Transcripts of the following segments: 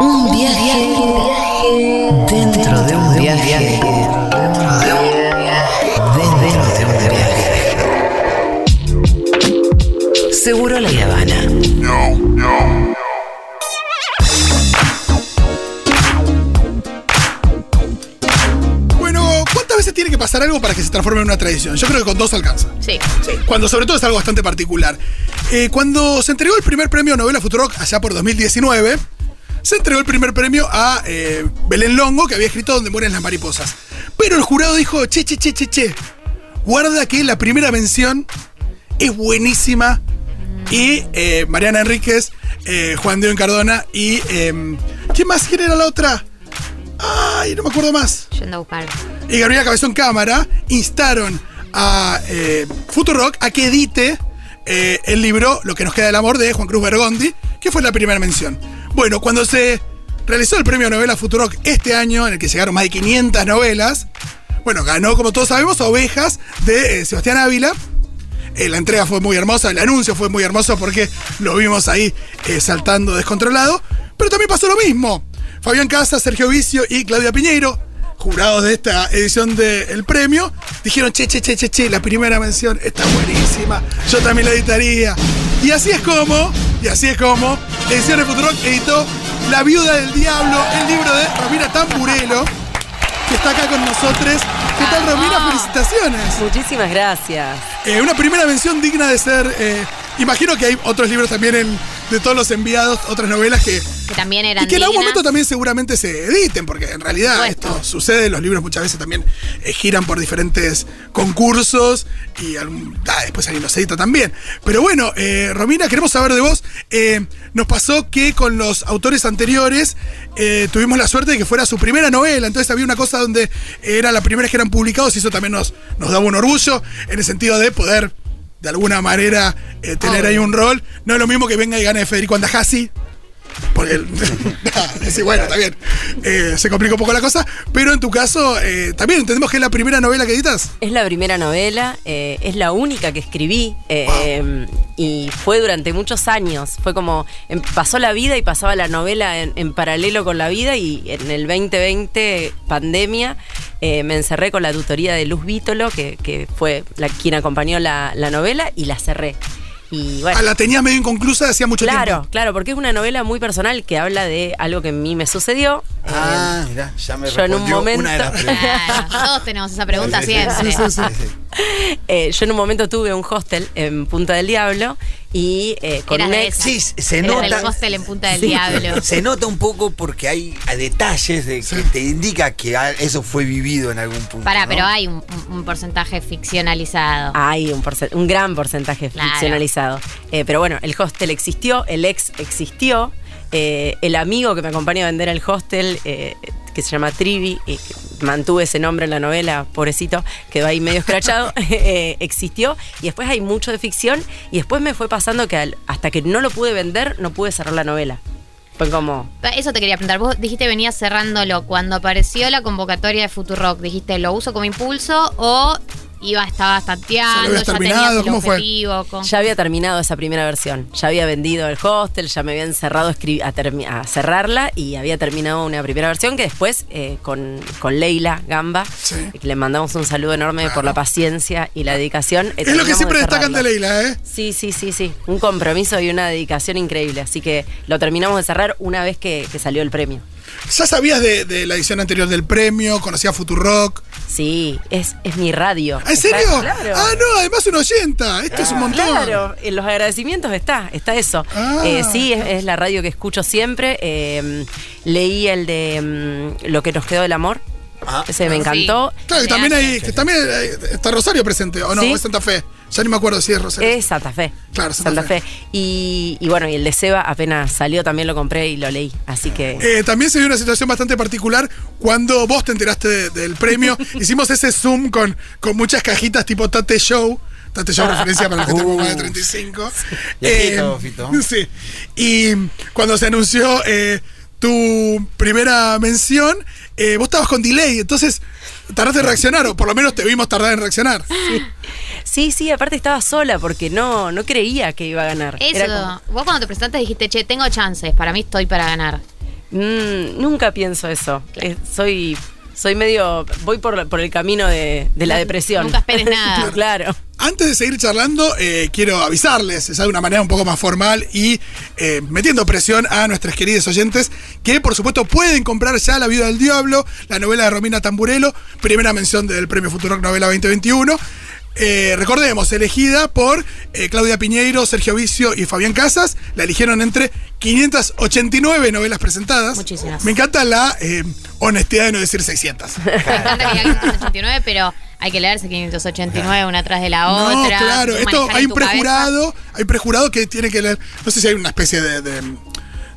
Un viaje dentro de un viaje. Dentro de un viaje. Dentro de un viaje. Seguro la Habana. Bueno, ¿cuántas veces tiene que pasar algo para que se transforme en una tradición? Yo creo que con dos alcanza. Sí. Cuando sobre todo es algo bastante particular. Eh, cuando se entregó el primer premio Novela Futurock allá por 2019, se entregó el primer premio a eh, Belén Longo, que había escrito Donde mueren las mariposas. Pero el jurado dijo, che, che, che, che, che, guarda que la primera mención es buenísima. Y eh, Mariana Enríquez, eh, Juan Diego Cardona y... Eh, ¿Quién más? ¿Quién era la otra? Ay, no me acuerdo más Yendo a buscar. y Gabriela Cabezón Cámara instaron a eh, Futurock a que edite eh, el libro Lo que nos queda del amor de Juan Cruz Bergondi, que fue la primera mención. Bueno, cuando se realizó el premio novela Futurock este año, en el que llegaron más de 500 novelas, bueno, ganó, como todos sabemos, Ovejas de eh, Sebastián Ávila. Eh, la entrega fue muy hermosa, el anuncio fue muy hermoso porque lo vimos ahí eh, saltando descontrolado. Pero también pasó lo mismo. Fabián Casas, Sergio Vicio y Claudia Piñeiro, jurados de esta edición del premio, dijeron, che, che, che, che, che, la primera mención está buenísima, yo también la editaría. Y así es como, y así es como, Ediciones Futurock editó La Viuda del Diablo, el libro de Romina Tamburelo, que está acá con nosotros. ¿Qué tal, Romina? Felicitaciones. Muchísimas gracias. Eh, una primera mención digna de ser. eh, imagino que hay otros libros también en- de todos los enviados, otras novelas que. Que también eran Y que en algún dignas. momento también seguramente se editen, porque en realidad Por esto sucede, los libros muchas veces también eh, giran por diferentes concursos y algún- ah, después alguien los edita también. Pero bueno, eh, Romina, queremos saber de vos. eh, nos pasó que con los autores anteriores tuvimos la suerte de que fuera su primera novela, entonces había una cosa donde era la primera que eran publicados y eso también nos, nos daba un orgullo en el sentido de poder de alguna manera eh, tener ahí un rol. No es lo mismo que venga y gane Federico Andajasi. Porque, el- sí, bueno, está bien. Eh, se complica un poco la cosa. Pero en tu caso, eh, también entendemos que es la primera novela que editas. Es la primera novela, eh, es la única que escribí y fue durante muchos años. Fue como, em, pasó la vida y pasaba la novela en, en paralelo con la vida y en el 2020, pandemia, me encerré con la tutoría de Luz Vítolo, que, que fue la, quien acompañó la, la novela, y la cerré. Y bueno, Ah, la tenías medio inconclusa hacía mucho Claro, tiempo. claro, porque es una novela muy personal que habla de algo que a mí me sucedió. Ah, mirá, ya me yo en un momento- una de las preguntas. Claro, todos tenemos esa pregunta Sí, sí, siempre. sí, sí, sí. Eh, yo en un momento tuve un hostel en Punta del Diablo y eh, con. Sí, se Eres nota. del hostel en Punta del Sí. Diablo. Se nota un poco porque hay detalles de que te indica que eso fue vivido en algún punto. Pará, ¿no? pero hay un, porcentaje ficcionalizado. Hay un, porce- un gran porcentaje Claro. ficcionalizado. Eh, pero bueno, el hostel existió, el ex existió. eh, el amigo que me acompaña a vender el hostel, eh, que se llama Trivi, y que mantuve ese nombre en la novela, pobrecito, quedó ahí medio escrachado, eh, existió. Y después hay mucho de ficción. Y después me fue pasando que al- hasta que no lo pude vender, no pude cerrar la novela. Fue como. Eso te quería preguntar. Vos dijiste venías cerrándolo. Cuando apareció la convocatoria de Futurock, dijiste, ¿lo uso como impulso o iba, estaba ¿Ya lo tanteando, ya tenías el ¿Cómo fue? objetivo? con- Ya había terminado esa primera versión. Ya había vendido el hostel, ya me habían cerrado a, a, cerrarla y había terminado una primera versión que después eh, con, con Leila Gamba, Sí. que le mandamos un saludo enorme por la paciencia y la dedicación. eh, Es lo que siempre de destacan de. Leila, ¿eh? Sí, sí, sí, sí. Un compromiso y una dedicación increíble. Así que lo terminamos de cerrar una vez que, que salió el premio. ¿Ya sabías de, de la edición anterior del premio? ¿Conocías Futurock? Sí, es, es mi radio. ¿Ah, ¿En Está- serio? Claro. Ah, no, además un 80. Esto es un montón. Claro, en los agradecimientos está, está eso. Ah. Eh, sí, es, es la radio que escucho siempre. Eh, leí el de mm, Lo que nos quedó del amor. Ah. Ese me Sí. encantó. Claro, que Se también hay, que también hay- está Rosario presente, ¿o no? Sí. ¿O es Santa Fe? Ya ni me acuerdo si es Rosario. Es Santa Fe. Claro, Santa Fe. Y, y bueno, y el de Seba apenas salió, también lo compré y lo leí. Así que. Eh, también se dio una situación bastante particular cuando vos te enteraste de- del premio. Hicimos ese Zoom con, con muchas cajitas tipo Tate Show. Tate Show referencia para los que tenemos más de 35. Viejito, Fito. Sí. Y cuando se anunció eh, tu primera mención, eh, vos estabas con delay, entonces tardaste en reaccionar, o por lo menos te vimos tardar en reaccionar. Sí, sí, aparte estaba sola porque no, no creía que iba a ganar. Eso, Era como- vos cuando te presentaste dijiste, che, tengo chances, para mí estoy para ganar. Mm, nunca pienso eso. Eh, soy, soy medio. Voy por, por el camino de, de la No- depresión. nunca esperes nada. claro. Antes de seguir charlando, eh, quiero avisarles, es de una manera un poco más formal y eh, metiendo presión a nuestros queridos oyentes, que por supuesto pueden comprar ya La Viuda del Diablo, la novela de Romina Tamburello, primera mención del Premio Futurock Novela 2021. Eh, recordemos, elegida por eh, Claudia Piñeiro, Sergio Vicio y Fabián Casas. La eligieron entre 589 novelas presentadas. Muchísimas. Me encanta la eh, honestidad de no decir 600. Me encanta que diga 589, pero hay que leerse 589 una tras de la No, otra. claro, esto hay un tu cabeza. prejurado, hay prejurado que tiene que leer, no sé si hay una especie de, de-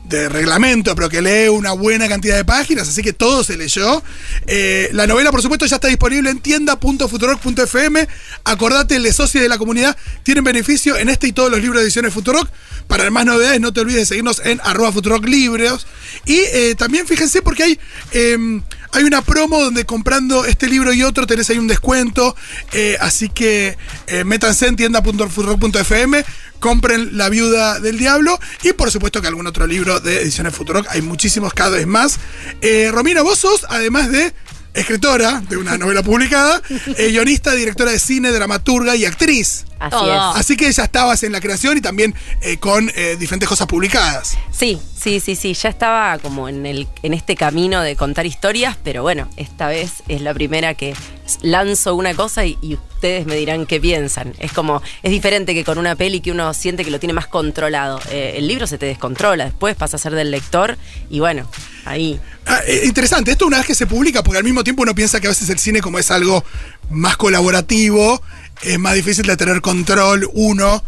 de reglamento, pero que lee una buena cantidad de páginas, así que todo se leyó. Eh, la novela, por supuesto, ya está disponible en tienda.futurock.fm. Acordate, los socios de la comunidad tienen beneficio en este y todos los libros de ediciones Futurock. Para más novedades, no te olvides de seguirnos en arroba Futurock. Y eh, también fíjense porque hay... em, hay una promo donde comprando este libro y otro tenés ahí un descuento. eh, así que métanse en tienda.futurock.fm, compren La Viuda del Diablo y por supuesto que algún otro libro de ediciones Futurock. Hay muchísimos cada vez más. Eh, Romina, vos sos, además de escritora de una novela publicada, eh, guionista, directora de cine, dramaturga y actriz. Así Todo. es. Así que ya estabas en la creación y también eh, con eh, diferentes cosas publicadas. Sí, sí, sí, sí. Ya estaba como en el, en este camino de contar historias, pero bueno, esta vez es la primera que lanzo una cosa y, y ustedes me dirán qué piensan. Es como, es diferente que con una peli que uno siente que lo tiene más controlado. Eh, el libro se te descontrola, después pasa a ser del lector y bueno, ahí. Ah, eh, interesante, esto una vez que se publica, porque al mismo tiempo uno piensa que a veces el cine como es algo más colaborativo, es más difícil de tener control uno.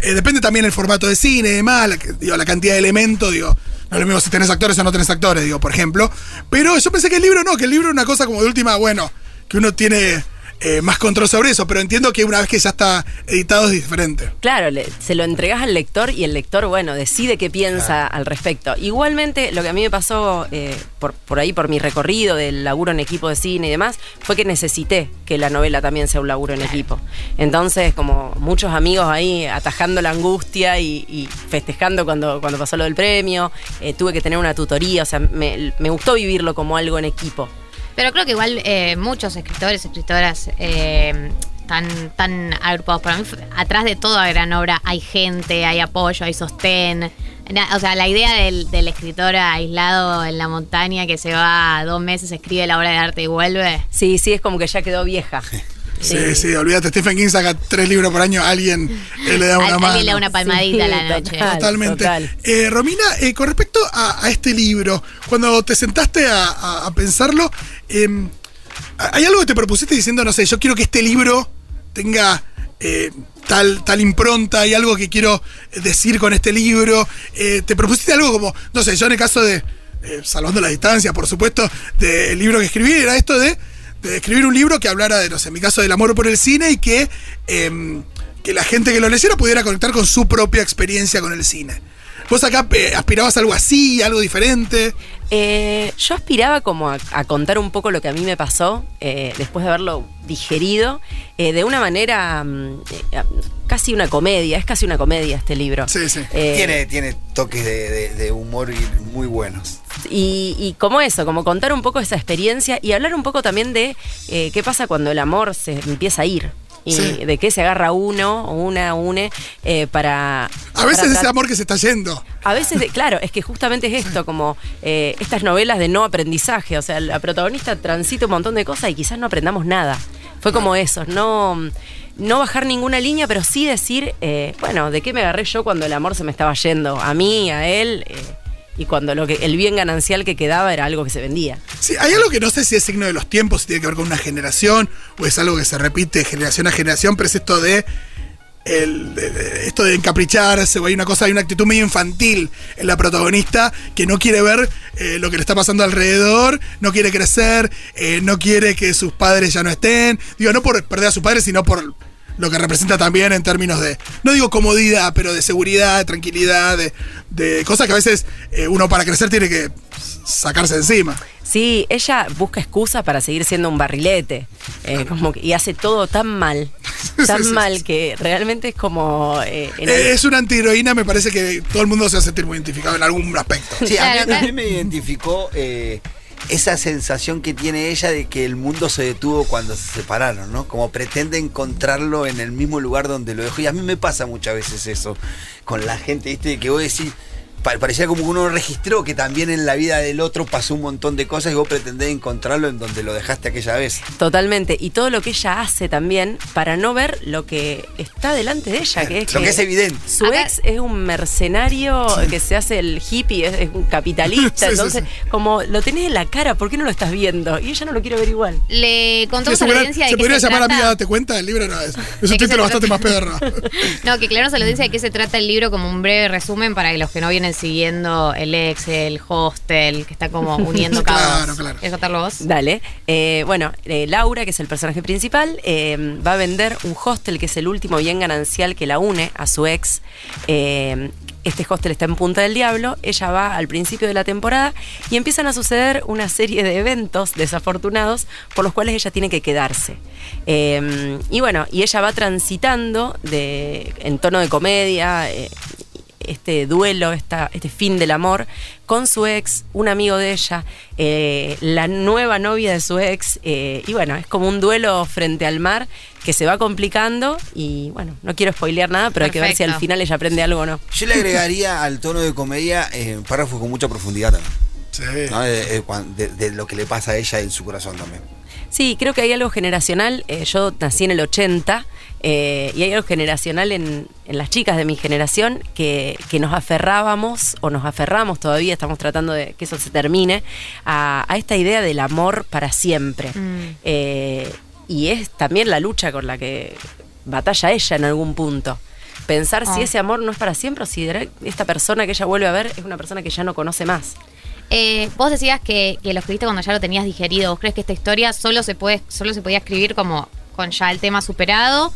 Eh, depende también el formato de cine y demás, la, digo, la cantidad de elementos, digo, no es lo mismo si tenés actores o no tenés actores, digo, por ejemplo. Pero yo pensé que el libro no, que el libro es una cosa como de última, bueno, que uno tiene eh, más control sobre eso, pero entiendo que una vez que ya está editado es diferente. Claro, le- se lo entregas al lector y el lector, bueno, decide qué piensa al respecto. Igualmente, lo que a mí me pasó eh, por, por ahí, por mi recorrido del laburo en equipo de cine y demás, fue que necesité que la novela también sea un laburo en equipo. Entonces, como muchos amigos ahí atajando la angustia y, y festejando cuando, cuando pasó lo del premio, eh, tuve que tener una tutoría, o sea, me, me gustó vivirlo como algo en equipo. Pero creo que igual eh, muchos escritores, escritoras eh, están tan agrupados. Para mí, atrás de toda gran obra hay gente, hay apoyo, hay sostén. O sea, la idea del, del escritor aislado en la montaña que se va dos meses, escribe la obra de arte y vuelve. Sí, sí, es como que ya quedó vieja. Sí, sí, olvídate, Stephen King saca tres libros por año, alguien eh, le da una Al- mano. alguien le da una palmadita a la Sí, noche. total. Totalmente. total. Eh, Romina, eh, con respecto a, a este libro, cuando te sentaste a, a- a pensarlo, eh, ¿hay algo que te propusiste diciendo, no sé, yo quiero que este libro tenga eh, tal, tal impronta, hay algo que quiero decir con este libro? Eh, ¿Te propusiste algo como, no sé, yo en el caso de, eh, salvando la distancia, por supuesto, del libro que escribí, era esto de, de escribir un libro que hablara de, no sé, en mi caso del amor por el cine y que... em, que la gente que lo leyera pudiera conectar con su propia experiencia con el cine. ¿Vos acá eh, aspirabas a algo así, algo diferente? Eh, yo aspiraba como a, a contar un poco lo que a mí me pasó eh, después de haberlo digerido eh, de una manera mm, eh, casi una comedia, es casi una comedia este libro. Sí, sí. Eh, Tiene, tiene toques de, de- de humor muy buenos. Y, y como eso, como contar un poco esa experiencia y hablar un poco también de eh, qué pasa cuando el amor se empieza a ir. Y Sí. de qué se agarra uno o una une eh, para... A veces para ese amor que se está yendo. A veces, de- claro, es que justamente es esto, como eh, estas novelas de no aprendizaje. O sea, la protagonista transita un montón de cosas y quizás no aprendamos nada. Fue como eso, no, no bajar ninguna línea, pero sí decir, eh, bueno, ¿de qué me agarré yo cuando el amor se me estaba yendo? A mí, a él, eh, y cuando lo que, el bien ganancial que quedaba era algo que se vendía. Sí, hay algo que no sé si es signo de los tiempos, si tiene que ver con una generación, o es algo que se repite generación a generación, pero es esto de- esto de encapricharse, o hay una cosa, hay una actitud medio infantil en la protagonista que no quiere ver eh, lo que le está pasando alrededor, no quiere crecer, eh, no quiere que sus padres ya no estén. Digo, no por perder a sus padres, sino por lo que representa también en términos de, no digo comodidad, pero de seguridad, de tranquilidad, de, de cosas que a veces eh, uno para crecer tiene que sacarse de encima. Sí, ella busca excusa para seguir siendo un barrilete. eh, como que- y hace todo tan mal. tan sí, sí, mal sí. que realmente es como. eh, el- Eh, Es una antiheroína, me parece que todo el mundo se va a sentir muy identificado en algún aspecto. Sí, a mí también me identificó eh, esa sensación que tiene ella de que el mundo se detuvo cuando se separaron, ¿no? Como pretende encontrarlo en el mismo lugar donde lo dejó. Y a mí me pasa muchas veces eso con la gente, ¿viste? Que vos decís, parecía como que uno registró que también en la vida del otro pasó un montón de cosas y vos pretendés encontrarlo en donde lo dejaste aquella vez. Totalmente. Y todo lo que ella hace también para no ver lo que está delante de ella, que es Lo que es evidente. Su Acá- ex es un mercenario que se hace el hippie, es, es un capitalista. Sí, sí, entonces, como lo tenés en la cara, ¿por qué no lo estás viendo? Y ella no lo quiere ver igual. Le Sí, contamos se a la podría, audiencia de se qué podría se llamar trata. amiga, ¿date cuenta? El libro no es. Es ¿De un título bastante más pedorro. No, que claro, a la audiencia de qué se trata el libro como un breve resumen para que los que no vienen siguiendo el ex, el hostel, que está como uniendo Claro, cabos. claro. ¿Quieres contarlo vos? Dale. Eh, bueno, eh, Laura, que es el personaje principal, eh, va a vender un hostel que es el último bien ganancial que la une a su ex. Eh, este hostel está en Punta del Diablo. Ella va al principio de la temporada y empiezan a suceder una serie de eventos desafortunados por los cuales ella tiene que quedarse. Eh, y bueno, y ella va transitando de, en tono de comedia. Eh, este duelo, esta, este fin del amor, con su ex, un amigo de ella, eh, la nueva novia de su ex, eh, y bueno, es como un duelo frente al mar que se va complicando y bueno, no quiero spoilear nada, pero hay que ver si al final ella aprende algo o no. Yo le agregaría al tono de comedia eh, párrafos con mucha profundidad también. Sí. ¿no? De, de cuan- de- de lo que le pasa a ella en su corazón también. Sí, creo que hay algo generacional. eh, yo nací en el 80 eh, y hay algo generacional en, en las chicas de mi generación que, que nos aferrábamos o nos aferramos todavía, estamos tratando de que eso se termine, a, a esta idea del amor para siempre. Mm. Eh, y es también la lucha con la que batalla ella en algún punto. Pensar si Ah. ese amor no es para siempre o si esta persona que ella vuelve a ver es una persona que ya no conoce más. Eh, vos decías que, que lo escribiste cuando ya lo tenías digerido. ¿Vos crees que esta historia solo se puede, solo se podía escribir como con ya el tema superado?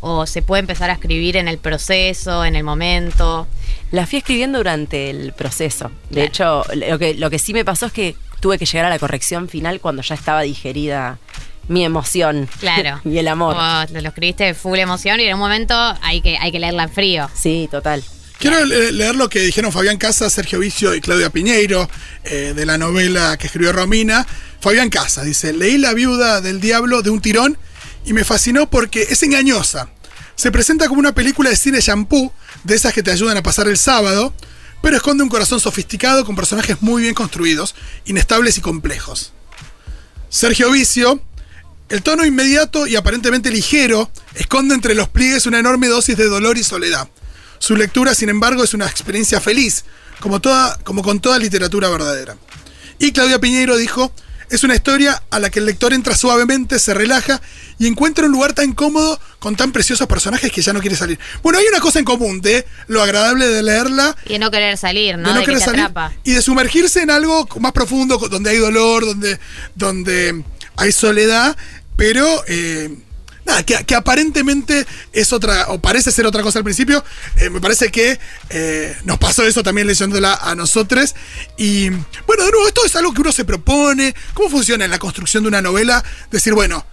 O, se puede empezar a escribir en el proceso, en el momento? La fui escribiendo durante el proceso. De hecho, lo que, lo que sí me pasó es que tuve que llegar a la corrección final cuando ya estaba digerida mi emoción Claro. y el amor. Vos lo escribiste full emoción y en un momento hay que, hay que leerla en frío. Sí, total. Quiero le- leer lo que dijeron Fabián Casas, Sergio Vicio y Claudia Piñeiro eh, de la novela que escribió Romina. Fabián Casas dice, leí La viuda del diablo de un tirón y me fascinó porque es engañosa. Se presenta como una película de cine shampoo, de esas que te ayudan a pasar el sábado, pero esconde un corazón sofisticado con personajes muy bien construidos, inestables y complejos. Sergio Vicio, el tono inmediato y aparentemente ligero esconde entre los pliegues una enorme dosis de dolor y soledad. Su lectura, sin embargo, es una experiencia feliz, como, toda, con toda literatura verdadera. Y Claudia Piñeiro dijo, es una historia a la que el lector entra suavemente, se relaja y encuentra un lugar tan cómodo con tan preciosos personajes que ya no quiere salir. Bueno, hay una cosa en común de lo agradable de leerla Y de no querer salir, ¿no? de no de querer que te salir atrapa. y de sumergirse en algo más profundo, donde hay dolor, donde, donde hay soledad, pero eh, nada, que, que aparentemente es otra, o parece ser otra cosa al principio. Eh, me parece que eh, nos pasó eso también leyéndola a nosotros. Y bueno, de nuevo, esto es algo que uno se propone. ¿Cómo funciona en la construcción de una novela? Decir, bueno.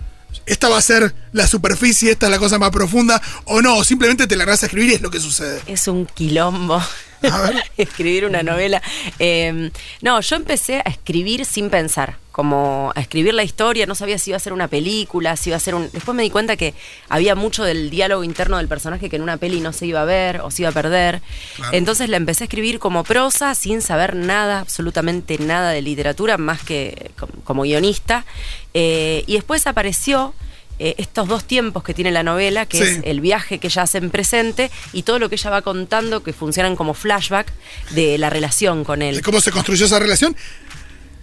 Esta va a ser la superficie, esta es la cosa más profunda, o no, simplemente te la a escribir y es lo que sucede. Es un quilombo. A ver. escribir una novela. Eh, no, yo empecé a escribir sin pensar, como a escribir la historia, no sabía si iba a ser una película, si iba a ser un... Después me di cuenta que había mucho del diálogo interno del personaje que en una peli no se iba a ver o se iba a perder. Claro. Entonces la empecé a escribir como prosa, sin saber nada, absolutamente nada de literatura, más que como, guionista. Eh, y después apareció eh, estos dos tiempos que tiene la novela, que Sí. es el viaje que ella hace en presente y todo lo que ella va contando que funcionan como flashback de la relación con él. cómo se construyó esa relación.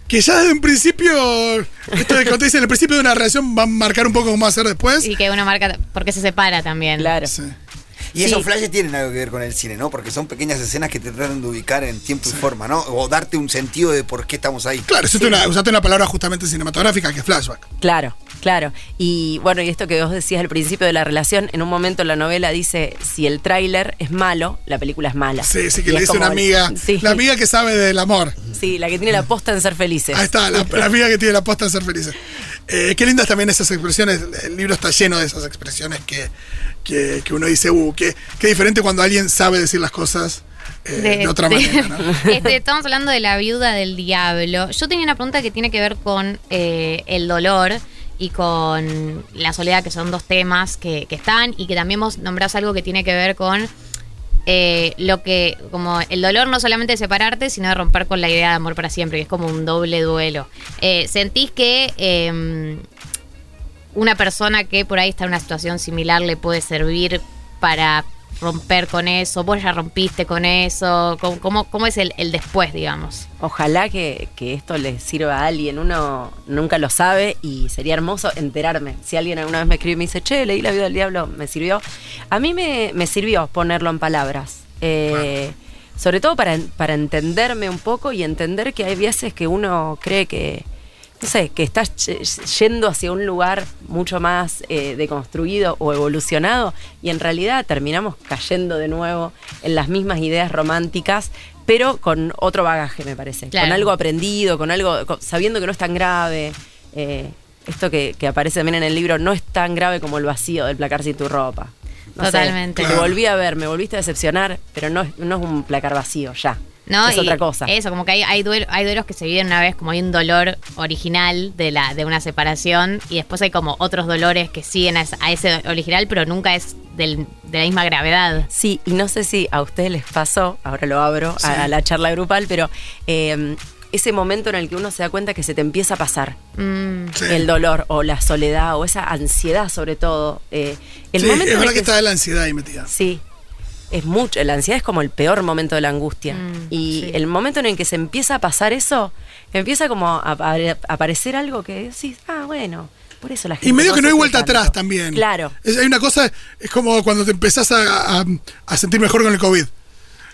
Que ya desde un principio, esto de que te dicen, el principio de una relación va a marcar un poco cómo va a ser después. Y que una marca, porque se separa también. Claro. Sí. Y Sí. esos flashes tienen algo que ver con el cine, ¿no? Porque son pequeñas escenas que te tratan de ubicar en tiempo y forma, ¿no? O darte un sentido de por qué estamos ahí. Claro, usaste, una, usaste una palabra justamente cinematográfica que es flashback. Claro, claro. Y bueno, y esto que vos decías al principio de la relación, en un momento la novela dice, si el tráiler es malo, la película es mala. Sí, sí, que Y le dice una amiga, Sí. la amiga que sabe del amor. Sí, la que tiene la posta en ser felices. Ahí está, la, la amiga que tiene la posta en ser felices. Eh, qué lindas también esas expresiones. El libro está lleno de esas expresiones que, que, que uno dice, uh, qué, qué diferente cuando alguien sabe decir las cosas eh, de, otra manera. ¿no? Este, estamos hablando de la viuda del diablo. Yo tenía una pregunta que tiene que ver con eh, el dolor y con la soledad, que son dos temas que, que están, y que también vos nombrás algo que tiene que ver con eh, lo que, como el dolor no solamente de separarte, sino de romper con la idea de amor para siempre, que es como un doble duelo. Eh, ¿Sentís que eh, una persona que por ahí está en una situación similar le puede servir para romper con eso? ¿Vos ya rompiste con eso? ¿Cómo, cómo, es el, el después, digamos? Ojalá que, que esto le sirva a alguien. Uno nunca lo sabe y sería hermoso enterarme. Si alguien alguna vez me escribe y me dice, che, leí la vida del diablo, me sirvió. A mí me, me sirvió ponerlo en palabras. Eh, Sobre todo para, para entenderme un poco y entender que hay veces que uno cree que, no sé, que estás yendo hacia un lugar mucho más eh, deconstruido o evolucionado y en realidad terminamos cayendo de nuevo en las mismas ideas románticas, pero con otro bagaje, me parece. Claro. Con algo aprendido, con algo, con- sabiendo que no es tan grave. Eh, esto que, que aparece también en el libro no es tan grave como el vacío del placar sin tu ropa. No sé, Totalmente. te volví a ver, me volviste a decepcionar, pero no, es- no es un placar vacío, ya. ¿No? es Y otra cosa. Eso, como que hay, hay, duel- hay duelos que se viven una vez, como hay un dolor original de, la, de una separación, y después hay como otros dolores que siguen a, ese- a ese original, pero nunca es del- de la misma gravedad. Sí, y no sé si a ustedes les pasó, ahora lo abro a, a la charla grupal, pero eh, ese momento en el que uno se da cuenta que se te empieza a pasar Mm, Sí. el dolor o la soledad o esa ansiedad sobre todo. eh, el Sí, momento es en el verdad que que está la ansiedad ahí metida. Sí. Es mucho, la ansiedad es como el peor momento de la angustia. Mm, y sí. el momento en el que se empieza a pasar eso, empieza como a, a- a aparecer algo que decís, ah, bueno, por eso la gente. Y medio que no hay vuelta tanto". atrás también. Claro. Es- hay una cosa, es como cuando te empezás a, a- a sentir mejor con el COVID.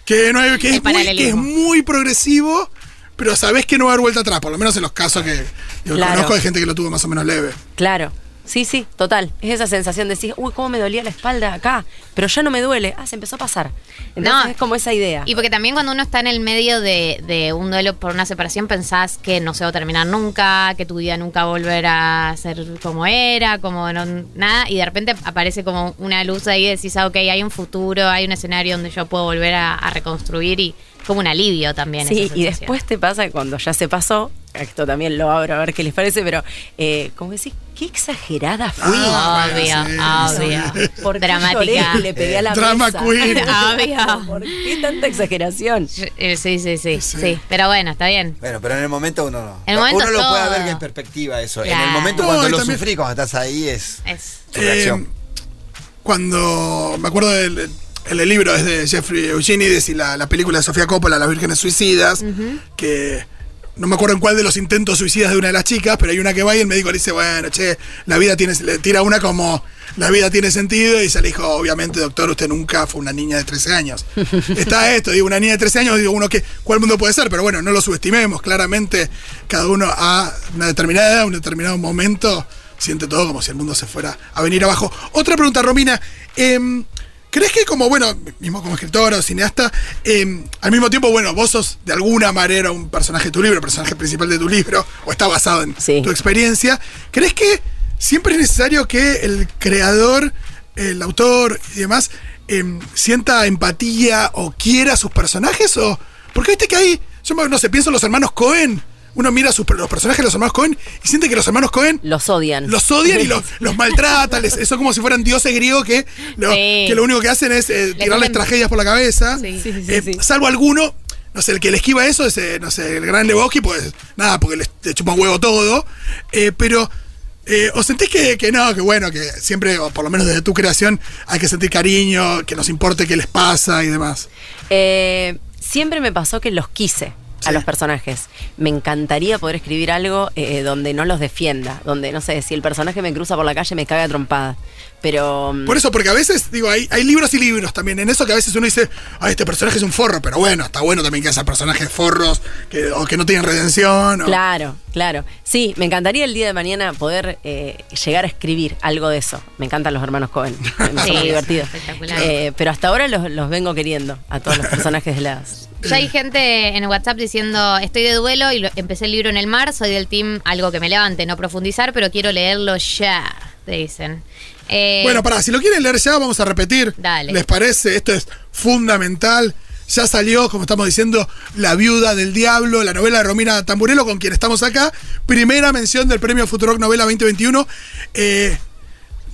Que, no hay- que, es muy, que es muy progresivo, pero sabés que no va a haber vuelta atrás, por lo menos en los casos que yo Claro. conozco de gente que lo tuvo más o menos leve. Claro. Sí, sí, total. Es esa sensación de decir, uy, cómo me dolía la espalda acá, pero ya no me duele. Ah, se empezó a pasar. Entonces No. es como esa idea. Y porque también cuando uno está en el medio de, de un duelo por una separación pensás que no se va a terminar nunca, que tu vida nunca va a volver a ser como era, como no, nada, y de repente aparece como una luz ahí y decís, ah, ok, hay un futuro, hay un escenario donde yo puedo volver a, a reconstruir y como un alivio también. Sí, esa y después te pasa que cuando ya se pasó, esto también lo abro a ver qué les parece, pero eh, como decís, qué exagerada fui. Ah, Obvio, bueno, sí, obvio. ¿Por Dramática. le pegué a la Drama mesa? queen. Obvio. ¿Por qué tanta exageración? Eh, Sí, sí, sí, Sí. sí, Pero bueno, está bien. Bueno, pero en el momento uno no. En el momento uno lo puede ver en perspectiva eso. En el momento No, cuando lo también- sufrí, cuando estás ahí, es Es. su reacción. Eh, cuando me acuerdo del el, el libro es de Jeffrey Eugenides y la, la película de Sofía Coppola, Las Vírgenes Suicidas, que no me acuerdo en cuál de los intentos suicidas de una de las chicas, pero hay una que va y el médico le dice, bueno, che, la vida tiene, le tira una como, la vida tiene sentido, y se le dijo, obviamente, doctor, usted nunca fue una niña de 13 años. Está esto, digo, una niña de 13 años, digo, uno que, ¿cuál mundo puede ser? Pero bueno, no lo subestimemos, claramente, cada uno a una determinada edad, un determinado momento, siente todo como si el mundo se fuera a venir abajo. Otra pregunta, Romina. em, ¿Crees que como, bueno, mismo como escritora o cineasta, em, al mismo tiempo, bueno, vos sos de alguna manera un personaje de tu libro, personaje principal de tu libro, o está basado en Sí. tu experiencia, ¿crees que siempre es necesario que el creador, el autor y demás, em, sienta empatía o quiera a sus personajes? O, porque viste que hay, yo no sé, pienso en los hermanos Cohen, uno mira a sus, los personajes de los hermanos Cohen y siente que los hermanos Cohen Los odian. los odian y los, los maltratan. les- Eso como si fueran dioses griegos que lo, Sí. que lo único que hacen es eh, tirarles tragedias por la cabeza. Sí. Sí, sí, sí, Eh, sí. Salvo alguno, no sé, el que le esquiva eso es, eh, no sé, el gran Lebowski, pues nada, porque le, le chupa un huevo todo. Eh, pero, eh, ¿os sentís que, que no, que bueno, que siempre, o por lo menos desde tu creación, hay que sentir cariño, que nos importe qué les pasa y demás? Eh, siempre me pasó que los quise a los personajes. Me encantaría poder escribir algo eh, donde no los defienda, donde, no sé, si el personaje me cruza por la calle me caga a trompada. Pero... mm, Por eso, porque a veces, digo, hay, hay libros y libros también. En eso que a veces uno dice, ay, este personaje es un forro, pero bueno, está bueno también que haya personajes forros que, o que no tienen redención. o- Claro, claro. Sí, me encantaría el día de mañana poder eh, llegar a escribir algo de eso. Me encantan los hermanos Cohen. Me Sí, son muy divertidos. espectacular. Eh, pero hasta ahora los, los vengo queriendo, a todos los personajes de las, Ya hay gente en WhatsApp diciendo, estoy de duelo y lo- empecé el libro en el mar, soy del team algo que me levante, no profundizar, pero quiero leerlo ya, te dicen. Eh, Bueno, pará, si lo quieren leer ya, vamos a repetir. Dale. ¿Les parece? Esto es fundamental. Ya salió, como estamos diciendo, La Viuda del Diablo, la novela de Romina Tamburello, con quien estamos acá. Primera mención del premio Futurock Novela 2021. Eh,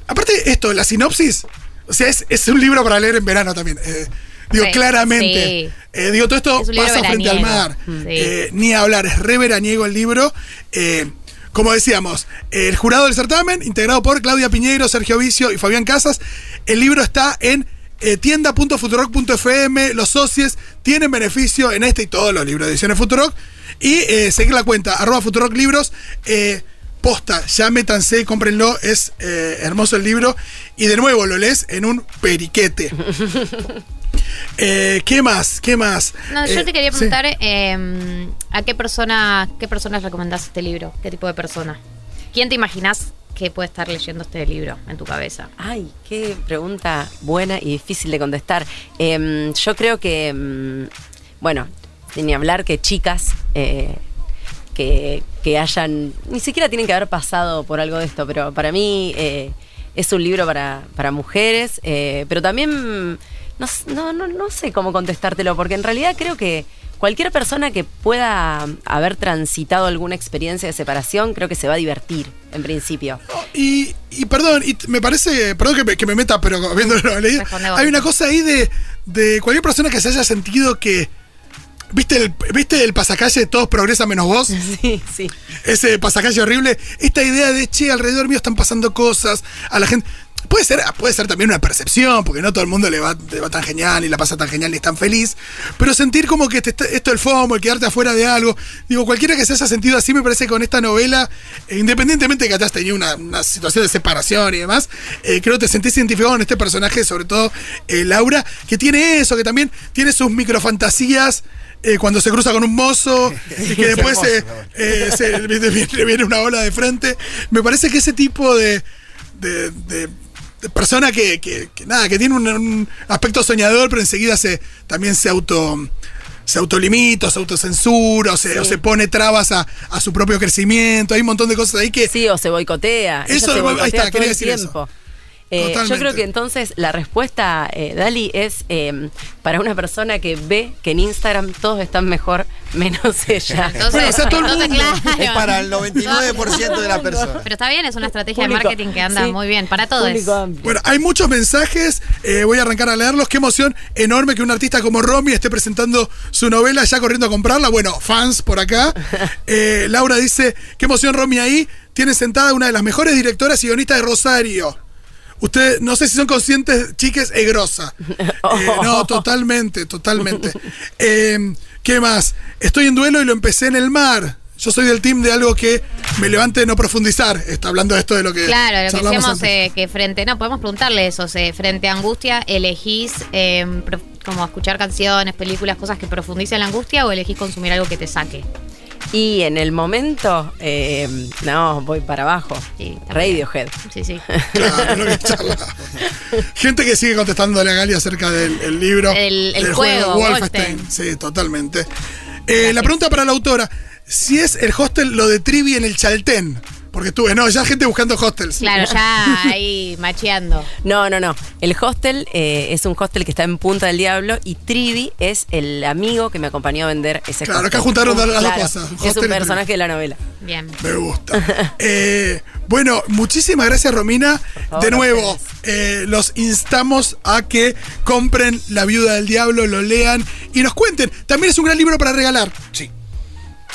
aparte, esto, la sinopsis, o sea, es, es un libro para leer en verano también. Eh, digo, Sí, claramente. sí. Eh, digo, todo esto Es pasa frente al mar. Mm. Sí. Eh, ni hablar, es re veraniego el libro. Eh, como decíamos, el jurado del certamen, integrado por Claudia Piñeiro, Sergio Vicio y Fabián Casas. El libro está en eh, tienda.futurock.fm. Los socios tienen beneficio en este y todos los libros de ediciones Futurock. Y eh, seguir la cuenta, arroba Futurock Libros. Eh, posta, ya métanse, cómprenlo, es hermoso el libro. Y de nuevo lo lees en un periquete. Eh, ¿Qué más? ¿Qué más? No, yo Eh, te quería sí. preguntar eh, a qué persona, qué personas recomendás este libro, qué tipo de persona. ¿Quién te imaginas que puede estar leyendo este libro en tu cabeza? Ay, qué pregunta buena y difícil de contestar. Em, yo creo que, em, bueno, ni hablar que chicas eh, que, que hayan, ni siquiera tienen que haber pasado por algo de esto, pero para mí eh, es un libro para, para mujeres, eh, pero también no, no, no, no sé cómo contestártelo, porque en realidad creo que cualquier persona que pueda haber transitado alguna experiencia de separación, creo que se va a divertir, en principio. Y, y perdón, y me parece, perdón que me, que me meta, pero habiéndolo leído, hay una cosa ahí de, de cualquier persona que se haya sentido que. ¿Viste el, ¿Viste el pasacalle de todos progresan menos vos? Sí, sí. Ese pasacalle horrible. Esta idea de, che, alrededor mío están pasando cosas, a la gente. Puede ser, puede ser también una percepción, porque no todo el mundo le va, le va tan genial, ni la pasa tan genial, ni es tan feliz. Pero sentir como que te está- esto del FOMO, el quedarte afuera de algo. Digo, cualquiera que se haya sentido así, me parece que con esta novela, eh, independientemente de que hayas tenido una, una situación de separación y demás, eh, creo que te sentís identificado con este personaje, sobre todo eh, Laura, que tiene eso, que también tiene sus microfantasías. eh, cuando se cruza con un mozo y que después se- le viene, una ola de frente. Me parece que ese tipo de, de, de- de persona que, que- que nada, que tiene un, un aspecto soñador, pero enseguida se también se auto se autolimita, se autocensura, o se, o se pone trabas a, a su propio crecimiento. Hay un montón de cosas ahí que Sí, o se boicotea. Eso, se ahí boicotea está, todo quería decir eso. Eh, yo creo que entonces la respuesta, eh, Dali, es eh, para una persona que ve que en Instagram todos están mejor, menos ella. Entonces, Bueno, o sea, todo el entonces, mundo. claro. Es para el 99% de las personas. Pero está bien, es una estrategia Público- de marketing que anda sí, muy bien para todos. Bueno, hay muchos mensajes, eh, voy a arrancar a leerlos. Qué emoción enorme que un artista como Romy esté presentando su novela ya corriendo a comprarla. Bueno, fans por acá. Eh, Laura dice, qué emoción Romy ahí. Tiene sentada una de las mejores directoras y guionistas de Rosario. Ustedes, no sé si son conscientes, chiques, es grosa. Eh, no, totalmente, totalmente. Eh, ¿Qué más? Estoy en duelo y lo empecé en el mar. Yo soy del team de algo que me levante de no profundizar. Está hablando de esto de lo que. Claro, lo que decíamos eh, que frente, no, podemos preguntarle eso, eh, frente a angustia, ¿elegís como escuchar canciones, películas, cosas que profundicen la angustia o elegís consumir algo que te saque? Y en el momento, eh, no, voy para abajo. Sí, Radiohead. Sí, sí. Claro, que. Gente que sigue contestándole a Gali acerca del el libro. El- juego, Wolfenstein. Wolfenstein. Sí, totalmente. Eh, la pregunta para la autora: si es el hostel lo de Trivi en el Chaltén. Porque estuve, no, ya gente buscando hostels. Claro, ya ahí macheando. No, no, no. El hostel eh, es un hostel que está en Punta del Diablo y Trivi es el amigo que me acompañó a vender ese Claro, hostel. acá juntaron las dos cosas, Es un Trivi. personaje de la novela. Bien. Me gusta. Eh, bueno, muchísimas gracias, Romina. favor, de nuevo, eh, los instamos a que compren La Viuda del Diablo, lo lean y nos cuenten. También es un gran libro para regalar. Sí.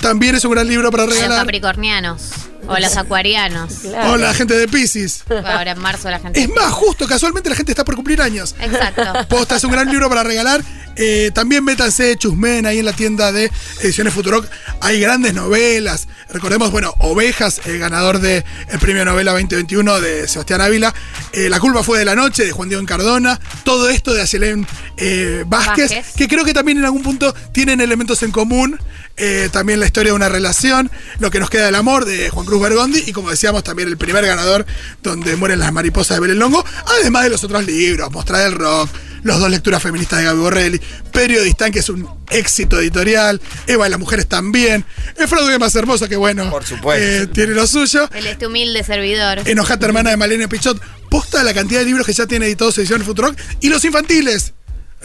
También es un gran libro para A los regalar. capricornianos o los acuarianos. Claro. O la gente de Pisces. Ahora en marzo la gente. Es más, justo, casualmente la gente está por cumplir años. Exacto. Posta, es un gran libro para regalar. Eh, también métanse Chusmen ahí en la tienda de Ediciones Futurock. Hay grandes novelas. Recordemos, bueno, Ovejas, el ganador del premio Novela 2021 de Sebastián Ávila. Eh, la culpa fue de la noche de Juan Diego Cardona. Todo esto de Ayelén eh, Vázquez, Vázquez. que creo que también en algún punto tienen elementos en común. Eh, también la historia de una relación, lo que nos queda del amor de Juan Cruz Bergondi y como decíamos también el primer ganador donde mueren las mariposas de Belén Longo, además de los otros libros, Mostrar el Rock, Los dos lecturas feministas de Gaby Borrelli, Periodistán, que es un éxito editorial, Eva y las mujeres también, El fraude más hermoso, que bueno, Por supuesto. eh, tiene lo suyo. El este humilde servidor. Enojata hermana de Malena Pichot. Posta la cantidad de libros que ya tiene editados ediciones Futurock. Y los infantiles.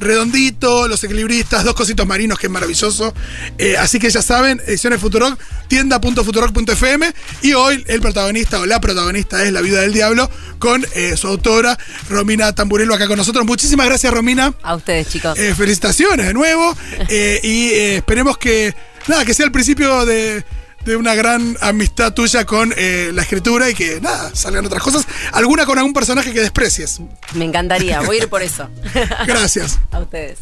Redondito, Los Equilibristas, Dos Cositos Marinos, que es maravilloso. Eh, así que ya saben, ediciones Futurock, tienda.futurock.fm. Y hoy el protagonista o la protagonista es La Vida del Diablo con eh, su autora, Romina Tamburello, acá con nosotros. Muchísimas gracias, Romina. A ustedes, chicos. Eh, felicitaciones de nuevo. Y esperemos que, nada, que sea el principio de, de una gran amistad tuya con eh, la escritura y que, nada, salgan otras cosas. Alguna con algún personaje que desprecies. Me encantaría. Voy a ir por eso. Gracias. A ustedes.